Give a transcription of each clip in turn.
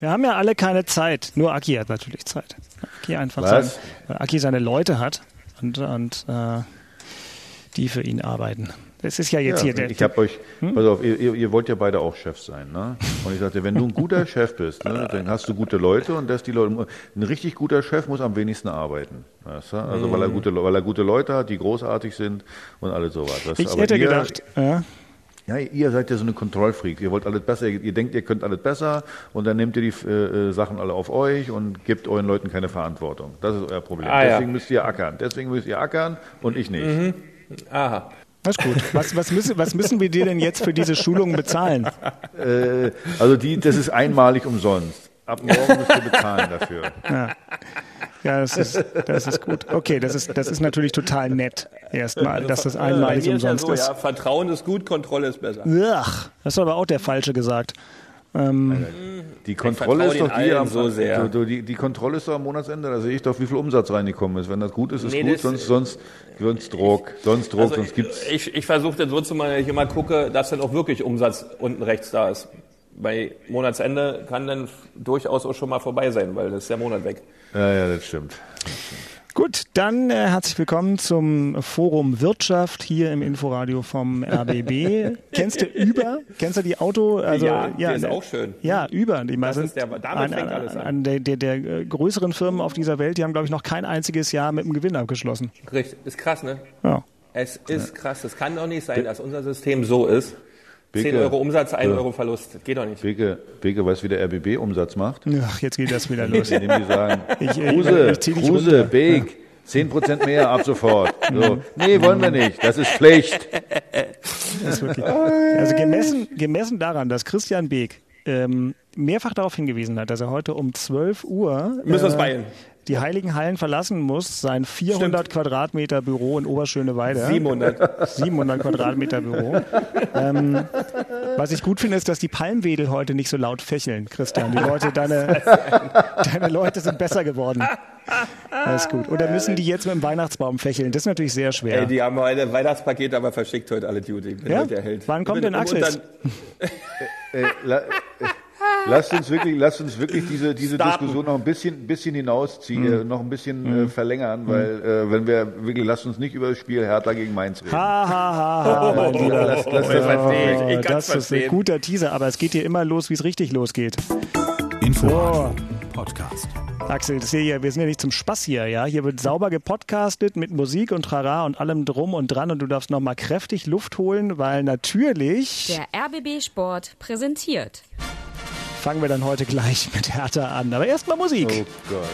Wir haben ja alle keine Zeit. Nur Aki hat natürlich Zeit. Aki einfach Was? Sein, weil Aki seine Leute hat und, und äh, die für ihn arbeiten. Das ist ja jetzt Ja, hier der. ich habe euch, pass auf, ihr, ihr, wollt ja beide auch Chefs sein, ne? Und ich sagte, wenn du ein guter Chef bist, ne, dann hast du gute Leute und dass die Leute, ein richtig guter Chef muss am wenigsten arbeiten, weißt du? Also weil er gute, weil er gute Leute hat, die großartig sind und alles sowas. ich Aber hätte ihr, gedacht, ja, Ja, ihr seid ja so eine Kontrollfreak. Ihr wollt alles besser, ihr, ihr denkt, ihr könnt alles besser und dann nehmt ihr die äh, äh, Sachen alle auf euch und gebt euren Leuten keine Verantwortung. Das ist euer Problem. Ah, ja. Deswegen müsst ihr ackern. Deswegen müsst ihr ackern und ich nicht. Aha. das ist gut. Was, was, müssen, was müssen wir dir denn jetzt für diese Schulung bezahlen? Äh, also die, das ist einmalig umsonst. Ab morgen müsst ihr bezahlen dafür. Ja, das ist, das ist gut. Okay, das ist, das ist natürlich total nett. Erstmal, dass das Bei einmalig mir ist ja umsonst so, ist. ja, Vertrauen ist gut, Kontrolle ist besser. Ach, das hat aber auch der Falsche gesagt. Die Kontrolle ist doch die am so sehr. Du, du, die, die Kontrolle ist doch am Monatsende, da sehe ich doch, wie viel Umsatz reingekommen ist. Wenn das gut ist, ist Nee, gut, sonst, sonst, sonst Druck, sonst Druck, Also sonst gibt's. ich, ich versuche dann so zu machen, dass ich immer gucke, dass dann auch wirklich Umsatz unten rechts da ist. Bei Monatsende kann dann durchaus auch schon mal vorbei sein, weil das ist der Monat weg. Ja, ja, das stimmt. Gut, dann äh, herzlich willkommen zum Forum Wirtschaft hier im Inforadio vom RBB. Kennst du Über? Kennst du die Auto? Also, Ja, der ist ne- auch schön. Ja, Über. Die Das sind ist der- damit an, fängt alles an. an der, der, der äh, größeren Firmen auf dieser Welt, die haben, glaube ich, noch kein einziges Jahr mit einem Gewinn abgeschlossen. Richtig, ist krass, ne? Ja. Es ist krass. Es kann doch nicht sein, dass unser System so ist. 10 Beke, Euro Umsatz, 1 ja. Euro Verlust. Das geht doch nicht. Beke, Beke, weißt du, wie der RBB-Umsatz macht? Ach, jetzt geht das wieder los. Indem die sagen, Ich- ich- Kruse, ich dich Kruse, runter. Beek, 10% mehr ab sofort. So. Nee, wollen wir nicht. Das ist Pflicht. Das ist wirklich, also gemessen, gemessen daran, dass Christian Beek ähm, mehrfach darauf hingewiesen hat, dass er heute um 12 Uhr Müssen wir uns äh, beeilen. Die Heiligen Hallen verlassen muss, sein 400 Quadratmeter Büro in Oberschöneweide. 700. 700 Quadratmeter Büro. ähm, was ich gut finde, ist, dass die Palmwedel heute nicht so laut fächeln, Christian. Die Leute, deine, deine Leute sind besser geworden. Ist gut. Oder müssen die jetzt mit dem Weihnachtsbaum fächeln? Das ist natürlich sehr schwer. Ey, die haben heute Weihnachtspaket aber verschickt heute alle Duty. Ja? Wann kommt denn Axel? Äh, äh, lasst uns wirklich, lasst uns wirklich diese, diese Starten. Diskussion noch ein bisschen, bisschen hinausziehen, äh, noch ein bisschen äh, verlängern, weil äh, wenn wir wirklich, lasst uns nicht über das Spiel Hertha gegen Mainz reden. Ha, ha, ha, ha. Lass, lass, ich. Oh, Ich kann's das ist ein guter Teaser, aber es geht hier immer los, wie es richtig losgeht. Inforadio Podcast. Axel, das hier, wir sind ja nicht zum Spaß hier, ja. Hier wird sauber gepodcastet mit Musik und Trara und allem drum und dran und du darfst nochmal kräftig Luft holen, weil natürlich Der RBB Sport präsentiert. Fangen wir dann heute gleich mit Hertha an. Aber erstmal Musik. Oh Gott.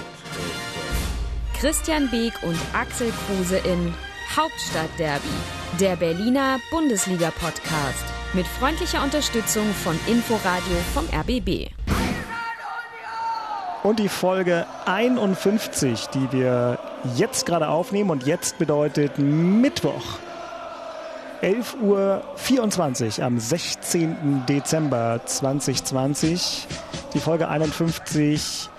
Christian Beek und Axel Kruse in Hauptstadtderby, der Berliner Bundesliga-Podcast. Mit freundlicher Unterstützung von Inforadio vom RBB. Und die Folge 51, die wir jetzt gerade aufnehmen und jetzt bedeutet Mittwoch. 11.24 Uhr am 16. Dezember 2020. Die Folge 51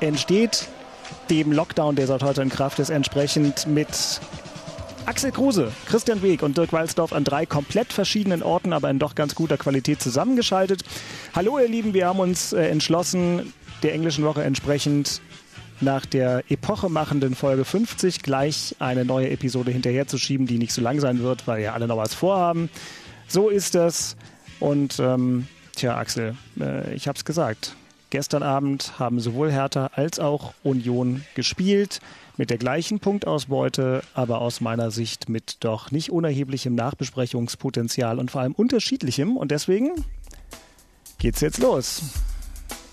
entsteht dem Lockdown, der seit heute in Kraft ist, entsprechend mit Axel Kruse, Christian Weg und Dirk Walsdorf an drei komplett verschiedenen Orten, aber in doch ganz guter Qualität zusammengeschaltet. Hallo ihr Lieben, wir haben uns äh, entschlossen, der englischen Woche entsprechend nach der epochemachenden Folge 50 gleich eine neue Episode hinterherzuschieben, die nicht so lang sein wird, weil ja alle noch was vorhaben. So ist das. Und ähm, tja, Axel, äh, ich hab's gesagt. Gestern Abend haben sowohl Hertha als auch Union gespielt mit der gleichen Punktausbeute, aber aus meiner Sicht mit doch nicht unerheblichem Nachbesprechungspotenzial und vor allem unterschiedlichem. Und deswegen geht's jetzt los.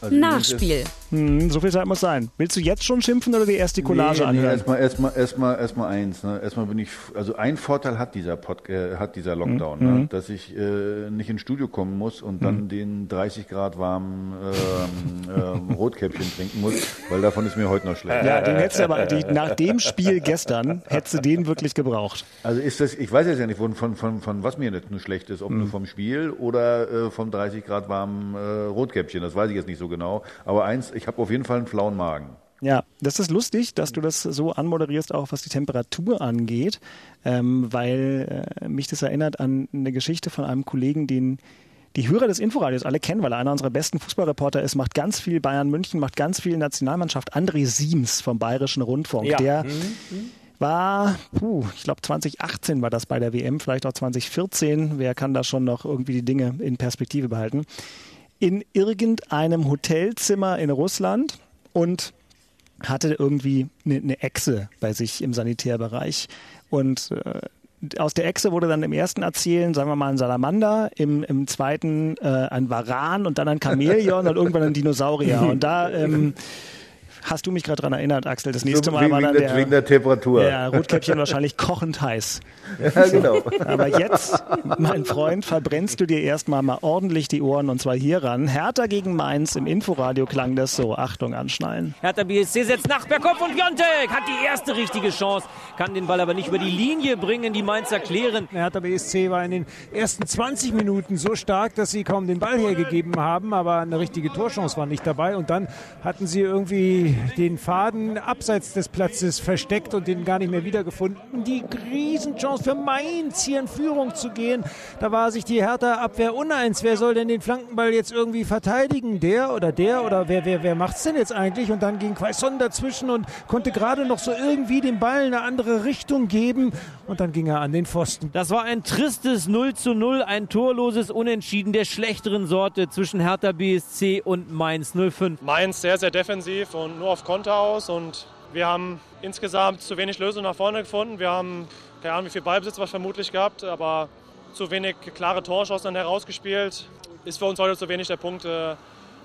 Also Nachspiel. Hm, so viel Zeit muss sein. Willst du jetzt schon schimpfen oder die erste Collage nee, nee, anhören? erstmal, erstmal, erstmal, erstmal eins. Ne? Erstmal bin ich, also ein Vorteil hat dieser Pod, äh, hat dieser Lockdown, Mhm. ne? dass ich äh, nicht ins Studio kommen muss und dann den 30 Grad warmen ähm, ähm, Rotkäppchen trinken muss, weil davon ist mir heute noch schlecht. Ja, den hättest du aber die, nach dem Spiel gestern hättest du den wirklich gebraucht. Also ist das, ich weiß jetzt ja nicht, von, von, von, von was mir jetzt nur schlecht ist, ob nur vom Spiel oder äh, vom 30 Grad warmen äh, Rotkäppchen, das weiß ich jetzt nicht so genau. Aber eins, ich habe auf jeden Fall einen flauen Magen. Ja, das ist lustig, dass du das so anmoderierst, auch was die Temperatur angeht, ähm, weil äh, mich das erinnert an eine Geschichte von einem Kollegen, den die Hörer des Inforadios alle kennen, weil er einer unserer besten Fußballreporter ist, macht ganz viel Bayern München, macht ganz viel Nationalmannschaft. André Siems vom Bayerischen Rundfunk, Ja. der Mhm. war, puh, ich glaube 2018 war das bei der WM, vielleicht auch 2014. Wer kann da schon noch irgendwie die Dinge in Perspektive behalten? In irgendeinem Hotelzimmer in Russland und hatte irgendwie eine, eine Echse bei sich im Sanitärbereich. Und äh, aus der Echse wurde dann im ersten Erzählen, sagen wir mal, ein Salamander, im, im zweiten äh, ein Varan und dann ein Chamäleon und irgendwann ein Dinosaurier. Und da ähm, hast du mich gerade dran erinnert, Axel. Das nächste Mal wegen, war dann der, wegen der Temperatur. der Rotkäppchen wahrscheinlich kochend heiß. Ja, genau. Aber jetzt, mein Freund, verbrennst du dir erstmal mal ordentlich die Ohren und zwar hier ran. Hertha gegen Mainz im Inforadio klang das so. Achtung, anschnallen. Hertha BSC setzt nach per Kopf und Piontek hat die erste richtige Chance, kann den Ball aber nicht über die Linie bringen, die Mainzer klären. Hertha BSC war in den ersten 20 Minuten so stark, dass sie kaum den Ball hergegeben haben, aber eine richtige Torchance war nicht dabei. Und dann hatten sie irgendwie den Faden abseits des Platzes versteckt und den gar nicht mehr wiedergefunden. Die Riesenchance für Mainz hier in Führung zu gehen. Da war sich die Hertha-Abwehr uneins. Wer soll denn den Flankenball jetzt irgendwie verteidigen? Der oder der oder wer, wer, wer macht's denn jetzt eigentlich? Und dann ging Quaison dazwischen und konnte gerade noch so irgendwie den Ball in eine andere Richtung geben. Und dann ging er an den Pfosten. Das war ein tristes 0 zu 0, ein torloses Unentschieden der schlechteren Sorte zwischen Hertha BSC und Mainz 05. Mainz sehr, sehr defensiv und nur auf Konter aus. Und wir haben insgesamt zu wenig Lösungen nach vorne gefunden. Wir haben keine Ahnung, wie viel Ballbesitz wir vermutlich gehabt, aber zu wenig klare Torchancen dann herausgespielt. Ist für uns heute zu wenig der Punkt. äh,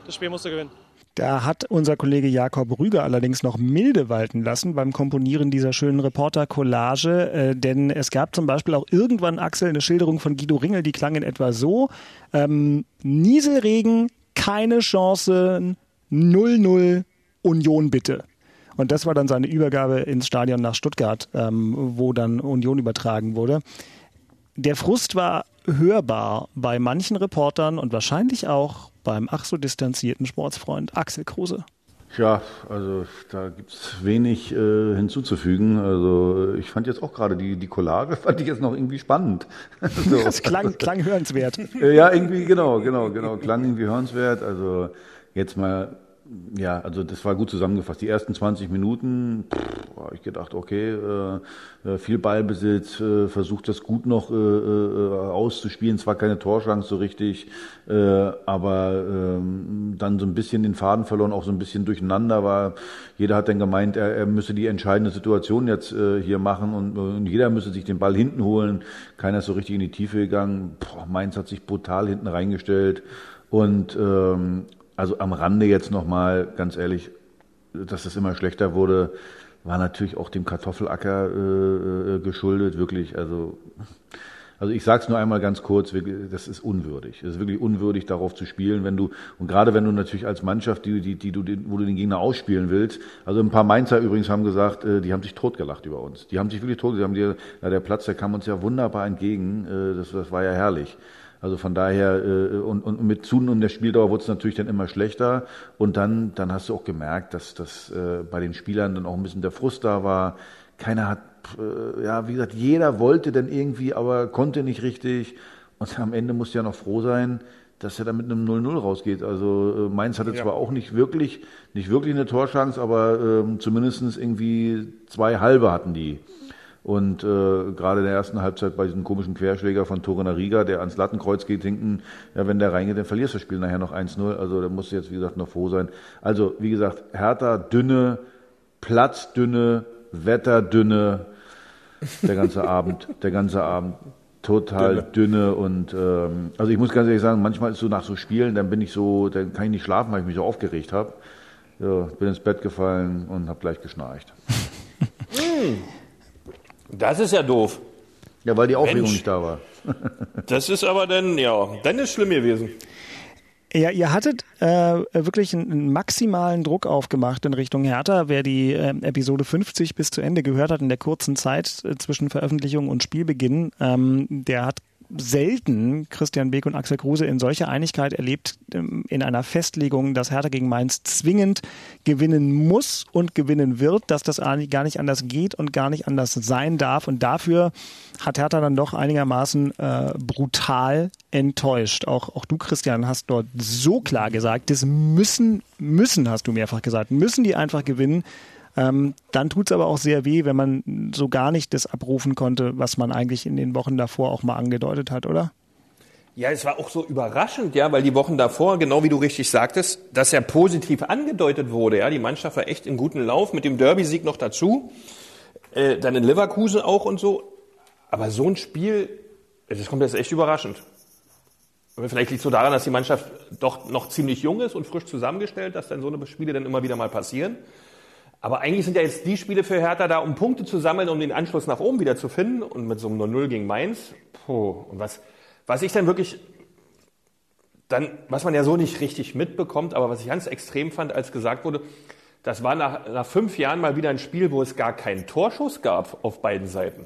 Das Spiel musste gewinnen. Da hat unser Kollege Jakob Rüger allerdings noch milde walten lassen beim Komponieren dieser schönen Reporter-Collage, äh, denn es gab zum Beispiel auch irgendwann, Axel, eine Schilderung von Guido Ringel, die klang in etwa so, ähm, Nieselregen, keine Chance, 0-0, Union bitte. Und das war dann seine Übergabe ins Stadion nach Stuttgart, ähm, wo dann Union übertragen wurde. Der Frust war hörbar bei manchen Reportern und wahrscheinlich auch beim ach so distanzierten Sportsfreund Axel Kruse. Tja, also da gibt's wenig äh, hinzuzufügen. Also ich fand jetzt auch gerade die, die Collage, fand ich jetzt noch irgendwie spannend. so. Das klang, klang hörenswert. Äh, Ja, irgendwie, genau, genau, genau. Klang irgendwie hörenswert. Also jetzt mal, ja, also das war gut zusammengefasst. Die ersten 20 Minuten, pff, habe ich gedacht, okay, äh, äh, viel Ballbesitz, äh, versucht das gut noch äh, äh, auszuspielen. Zwar keine Torschance so richtig, äh, aber ähm, dann so ein bisschen den Faden verloren, auch so ein bisschen durcheinander war. Jeder hat dann gemeint, er, er müsse die entscheidende Situation jetzt hier machen und, und jeder müsse sich den Ball hinten holen. Keiner ist so richtig in die Tiefe gegangen. Boah, Mainz hat sich brutal hinten reingestellt und ähm, also am Rande jetzt nochmal, ganz ehrlich, dass es immer schlechter wurde, war natürlich auch dem Kartoffelacker äh, äh, geschuldet, wirklich. Also, also ich sage es nur einmal ganz kurz, das ist unwürdig. Es ist wirklich unwürdig, darauf zu spielen, wenn du, und gerade wenn du natürlich als Mannschaft, die, die, die du, wo du den Gegner ausspielen willst, also ein paar Mainzer übrigens haben gesagt, äh, die haben sich totgelacht über uns. Die haben sich wirklich tot, die haben dir, ja, der Platz, der kam uns ja wunderbar entgegen, äh, das, das war ja herrlich. Also von daher, äh, und, und mit Zunehmung der Spieldauer wurde es natürlich dann immer schlechter. Und dann, dann hast du auch gemerkt, dass, dass äh, bei den Spielern dann auch ein bisschen der Frust da war. Keiner hat, äh, ja, wie gesagt, jeder wollte dann irgendwie, aber konnte nicht richtig. Und am Ende musst du ja noch froh sein, dass er da mit einem 0-0 rausgeht. Also äh, Mainz hatte zwar auch nicht wirklich, nicht wirklich eine Torchance, aber ähm, zumindestens irgendwie zwei halbe hatten die. Und äh, gerade in der ersten Halbzeit bei diesem komischen Querschläger von Torina Riga, der ans Lattenkreuz geht, hinten, ja, wenn der reingeht, dann verlierst du das Spiel nachher noch 1-0. Also da musst du jetzt, wie gesagt, noch froh sein. Also, wie gesagt, Hertha dünne, Platzdünne, Wetterdünne, der ganze Abend, der ganze Abend total dünne, und ähm, also ich muss ganz ehrlich sagen, manchmal ist so nach so Spielen, dann bin ich so, dann kann ich nicht schlafen, weil ich mich so aufgeregt habe. Ja, bin ins Bett gefallen und habe gleich geschnarcht. Das ist ja doof. Ja, weil die Aufregung Mensch. nicht da war. Das ist aber dann, ja, dann ist schlimm gewesen. Ja, ihr hattet äh, wirklich einen, einen maximalen Druck aufgemacht in Richtung Hertha. Wer die äh, Episode 50 bis zu Ende gehört hat in der kurzen Zeit äh, zwischen Veröffentlichung und Spielbeginn, ähm, der hat selten Christian Beek und Axel Kruse in solcher Einigkeit erlebt, ähm, in einer Festlegung, dass Hertha gegen Mainz zwingend gewinnen muss und gewinnen wird, dass das gar nicht anders geht und gar nicht anders sein darf. Und dafür hat Hertha dann doch einigermaßen äh, brutal enttäuscht. Auch, auch du, Christian, hast dort so klar gesagt, das müssen, müssen, hast du mehrfach gesagt, müssen die einfach gewinnen. Ähm, dann tut es aber auch sehr weh, wenn man so gar nicht das abrufen konnte, was man eigentlich in den Wochen davor auch mal angedeutet hat, oder? Ja, es war auch so überraschend, ja, weil die Wochen davor, genau wie du richtig sagtest, dass er positiv angedeutet wurde. Ja, die Mannschaft war echt in guten Lauf mit dem Derby-Sieg noch dazu, äh, dann in Leverkusen auch und so. Aber so ein Spiel, das kommt jetzt echt überraschend. Vielleicht liegt es so daran, dass die Mannschaft doch noch ziemlich jung ist und frisch zusammengestellt, dass dann so eine Spiele dann immer wieder mal passieren. Aber eigentlich sind ja jetzt die Spiele für Hertha da, um Punkte zu sammeln, um den Anschluss nach oben wieder zu finden. Und mit so einem 0-0 gegen Mainz, puh. Und was, was ich dann wirklich, dann, was man ja so nicht richtig mitbekommt, aber was ich ganz extrem fand, als gesagt wurde, das war nach, nach fünf Jahren mal wieder ein Spiel, wo es gar keinen Torschuss gab auf beiden Seiten.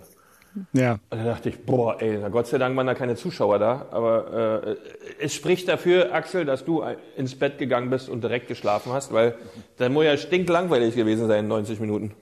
Ja. Und da dachte ich, boah, ey, na Gott sei Dank waren da keine Zuschauer da. Aber äh, es spricht dafür, Axel, dass du ins Bett gegangen bist und direkt geschlafen hast, weil dann muss ja stinklangweilig gewesen sein, 90 Minuten.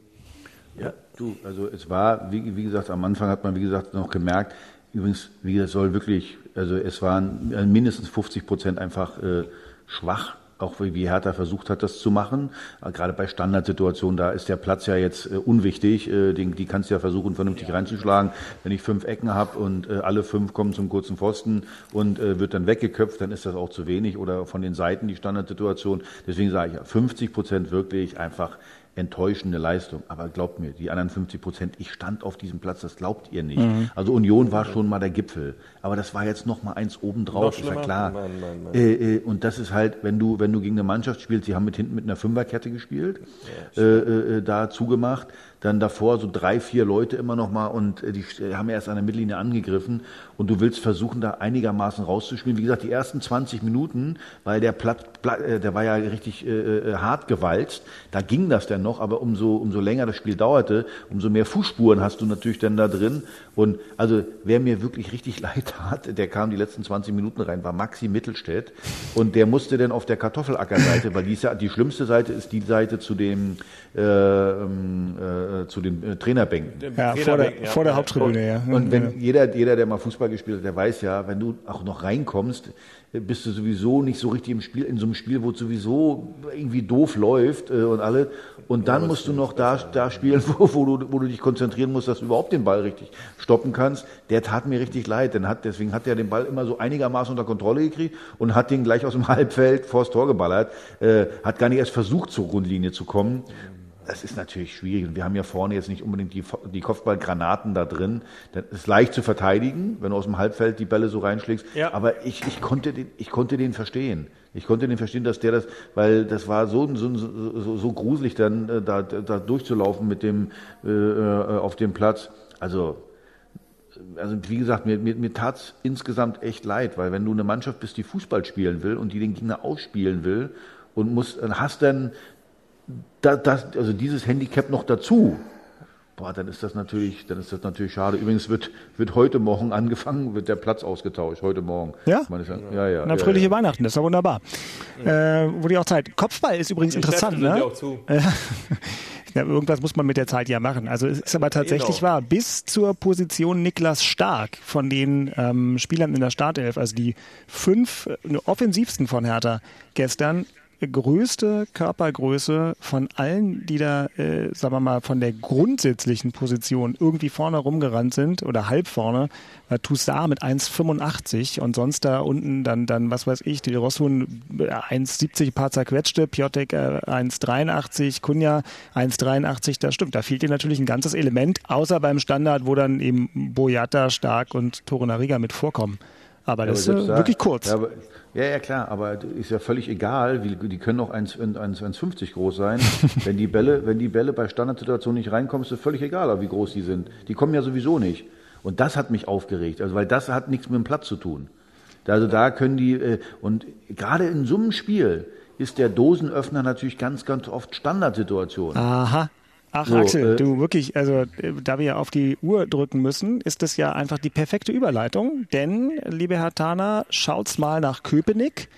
Ja, du, also es war, wie, wie gesagt, am Anfang hat man, wie gesagt, noch gemerkt, übrigens, wie gesagt, soll wirklich, also es waren mindestens 50 Prozent einfach äh, schwach auch wie Hertha versucht hat, das zu machen. Äh, gerade bei Standardsituationen, da ist der Platz ja jetzt äh, unwichtig. Äh, die, die kannst du ja versuchen, vernünftig reinzuschlagen. Wenn ich fünf Ecken habe und äh, alle fünf kommen zum kurzen Pfosten und äh, wird dann weggeköpft, dann ist das auch zu wenig. Oder von den Seiten die Standardsituation. Deswegen sage ich, 50 Prozent wirklich einfach enttäuschende Leistung. Aber glaubt mir, die anderen 50 Prozent, ich stand auf diesem Platz, das glaubt ihr nicht. Mhm. Also Union war schon mal der Gipfel. Aber das war jetzt noch mal eins obendrauf, ist ja klar. Nein, nein, nein. Äh, äh, und das ist halt, wenn du, wenn du gegen eine Mannschaft spielst, sie haben mit hinten mit einer Fünferkette gespielt, ja, äh, äh, äh, da zugemacht, dann davor so drei, vier Leute immer noch mal und äh, die haben erst an der Mittellinie angegriffen und du willst versuchen, da einigermaßen rauszuspielen. Wie gesagt, die ersten 20 Minuten, weil der Platt, der war ja richtig hart gewalzt, da ging das dann noch, aber umso, umso länger das Spiel dauerte, umso mehr Fußspuren hast du natürlich dann da drin und also wer mir wirklich richtig leid tat, der kam die letzten 20 Minuten rein, war Maxi Mittelstädt und der musste dann auf der Kartoffelackerseite, weil die, ist ja, die schlimmste Seite ist die Seite zu dem äh, ähm, äh, zu den äh, Trainerbänken. Ja, vor der, ja. vor der Haupttribüne, ja. Und wenn jeder, jeder, der mal Fußball gespielt hat, der weiß ja, wenn du auch noch reinkommst, bist du sowieso nicht so richtig im Spiel, in so einem Spiel, wo es sowieso irgendwie doof läuft äh, und alle. Und dann musst du noch da, da spielen, wo, wo, du, wo du dich konzentrieren musst, dass du überhaupt den Ball richtig stoppen kannst. Der tat mir richtig leid, denn hat, deswegen hat er den Ball immer so einigermaßen unter Kontrolle gekriegt und hat den gleich aus dem Halbfeld vors Tor geballert. Äh, hat gar nicht erst versucht, zur Grundlinie zu kommen das ist natürlich schwierig. Und wir haben ja vorne jetzt nicht unbedingt die, die Kopfballgranaten da drin. Das ist leicht zu verteidigen, wenn du aus dem Halbfeld die Bälle so reinschlägst. Ja. Aber ich, ich, konnte den, ich konnte den verstehen. Ich konnte den verstehen, dass der das, weil das war so, so, so, so gruselig dann äh, da, da durchzulaufen mit dem äh, äh auf dem Platz. Also also wie gesagt, mir, mir, mir tat insgesamt echt leid, weil wenn du eine Mannschaft bist, die Fußball spielen will und die den Gegner ausspielen will und muss, hast dann das, das, also dieses Handicap noch dazu, boah, dann ist das natürlich, dann ist das natürlich schade. Übrigens wird, wird heute Morgen angefangen, wird der Platz ausgetauscht, heute Morgen. Ja? Ja, ja. Na, fröhliche ja, ja. Weihnachten, das ist ja wunderbar. Ja. Äh, wurde ja auch Zeit. Kopfball ist übrigens Die interessant, ne? Auch zu. Ja, irgendwas muss man mit der Zeit ja machen. Also es ist aber tatsächlich genau. wahr, bis zur Position Niklas Stark von den ähm, Spielern in der Startelf, also die fünf äh, offensivsten von Hertha gestern, größte Körpergröße von allen, die da, äh, sagen wir mal, von der grundsätzlichen Position irgendwie vorne rumgerannt sind oder halb vorne, war Toussaint mit 1,85 und sonst da unten dann, dann was weiß ich, die Rossun 1,70 paar zerquetschte, Piotek äh, 1,83, Kunja 1,83, das stimmt. Da fehlt dir natürlich ein ganzes Element, außer beim Standard, wo dann eben Boyata, Stark und Torunariga mit vorkommen. Aber das ja, aber ist äh, wirklich kurz. Ja, aber, ja, ja, klar, aber ist ja völlig egal, wie, die können auch 1,50 groß sein. wenn die Bälle, wenn die Bälle bei Standardsituationen nicht reinkommen, ist es völlig egal, wie groß die sind. Die kommen ja sowieso nicht. Und das hat mich aufgeregt, also weil das hat nichts mit dem Platz zu tun. Also da können die, äh, und gerade in so einem Spiel ist der Dosenöffner natürlich ganz, ganz oft Standardsituation. Aha. Ach, So, Axel, äh, du wirklich, also äh, da wir auf die Uhr drücken müssen, ist das ja einfach die perfekte Überleitung. Denn, liebe Herr Tana, schaut's mal nach Köpenick.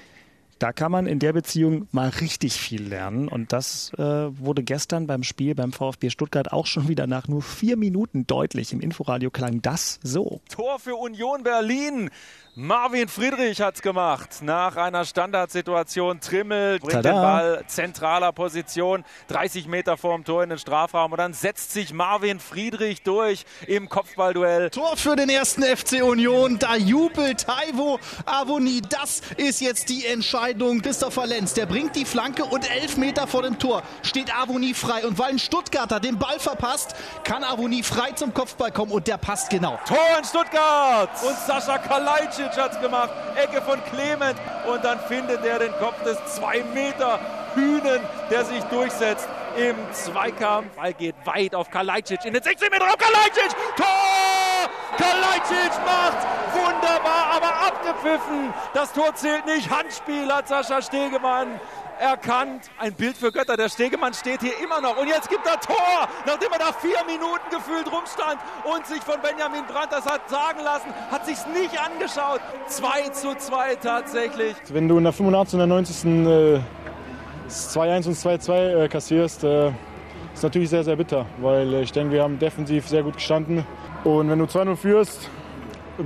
Da kann man in der Beziehung mal richtig viel lernen. Und das äh, wurde gestern beim Spiel beim VfB Stuttgart auch schon wieder nach nur vier Minuten deutlich. Im Inforadio klang das so. Tor für Union Berlin. Marvin Friedrich hat's gemacht. Nach einer Standardsituation. Trimmel bringt Tada. den Ball zentraler Position, 30 Meter vorm Tor in den Strafraum. Und dann setzt sich Marvin Friedrich durch im Kopfballduell. Tor für den ersten FC Union. Da jubelt Taivo Avoni. Das ist jetzt die Entscheidung. Christopher Lenz, der bringt die Flanke und elf Meter vor dem Tor steht Avoni frei. Und weil ein Stuttgarter den Ball verpasst, kann Avoni frei zum Kopfball kommen und der passt genau. Tor in Stuttgart. Und Sascha Kalajdzic hat's gemacht. Ecke von Clement. Und dann findet er den Kopf des 2 Meter Hühnen, der sich durchsetzt im Zweikampf. Ball geht weit auf Kalajdzic. In den 16 Meter auf Kalajdzic. Tor! Kalajdzic macht wunderbar, aber abgepfiffen. Das Tor zählt nicht. Handspiel hat Sascha Stegemann erkannt. Ein Bild für Götter. Der Stegemann steht hier immer noch. Und jetzt gibt er Tor, nachdem er da vier Minuten gefühlt rumstand und sich von Benjamin Brandt das hat sagen lassen, hat sich's nicht angeschaut. 2 zu 2 tatsächlich. Wenn du in der 85. und der 90. Äh, das 2-1 und 2-2 äh, kassierst, äh, ist natürlich sehr, sehr bitter, weil äh, ich denke, wir haben defensiv sehr gut gestanden. Und wenn du 2-0 führst,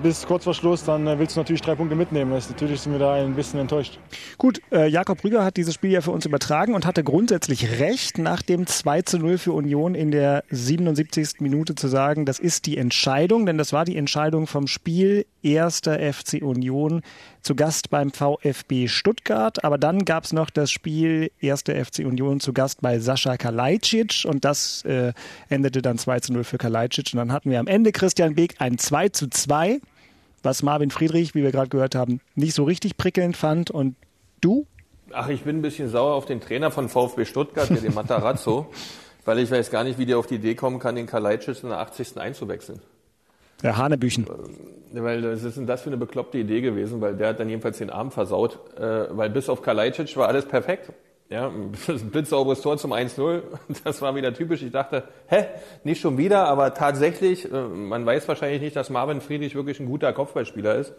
bis kurz vor Schluss, dann äh, willst du natürlich drei Punkte mitnehmen. Das, natürlich sind wir da ein bisschen enttäuscht. Gut, äh, Jakob Rüger hat dieses Spiel ja für uns übertragen und hatte grundsätzlich recht, nach dem 2 zu 0 für Union in der 77. Minute zu sagen, das ist die Entscheidung, denn das war die Entscheidung vom Spiel erster FC Union zu Gast beim VfB Stuttgart. Aber dann gab es noch das Spiel erster FC Union zu Gast bei Sascha Kalajdzic und das äh, endete dann 2 zu 0 für Kalajdzic. Und dann hatten wir am Ende Christian Beek ein 2 zu 2 was Marvin Friedrich, wie wir gerade gehört haben, nicht so richtig prickelnd fand. Und du? Ach, ich bin ein bisschen sauer auf den Trainer von VfB Stuttgart, den Matarazzo, weil ich weiß gar nicht, wie der auf die Idee kommen kann, den Kalajdzic in der 80. einzuwechseln. Der Hanebüchen. Weil was ist denn das für eine bekloppte Idee gewesen? Weil der hat dann jedenfalls den Arm versaut. Äh, weil bis auf Kalajdzic war alles perfekt. Ja, ein blitzsauberes Tor zum 1-0. Das war wieder typisch. Ich dachte, hä, nicht schon wieder, aber tatsächlich, äh, man weiß wahrscheinlich nicht, dass Marvin Friedrich wirklich ein guter Kopfballspieler ist.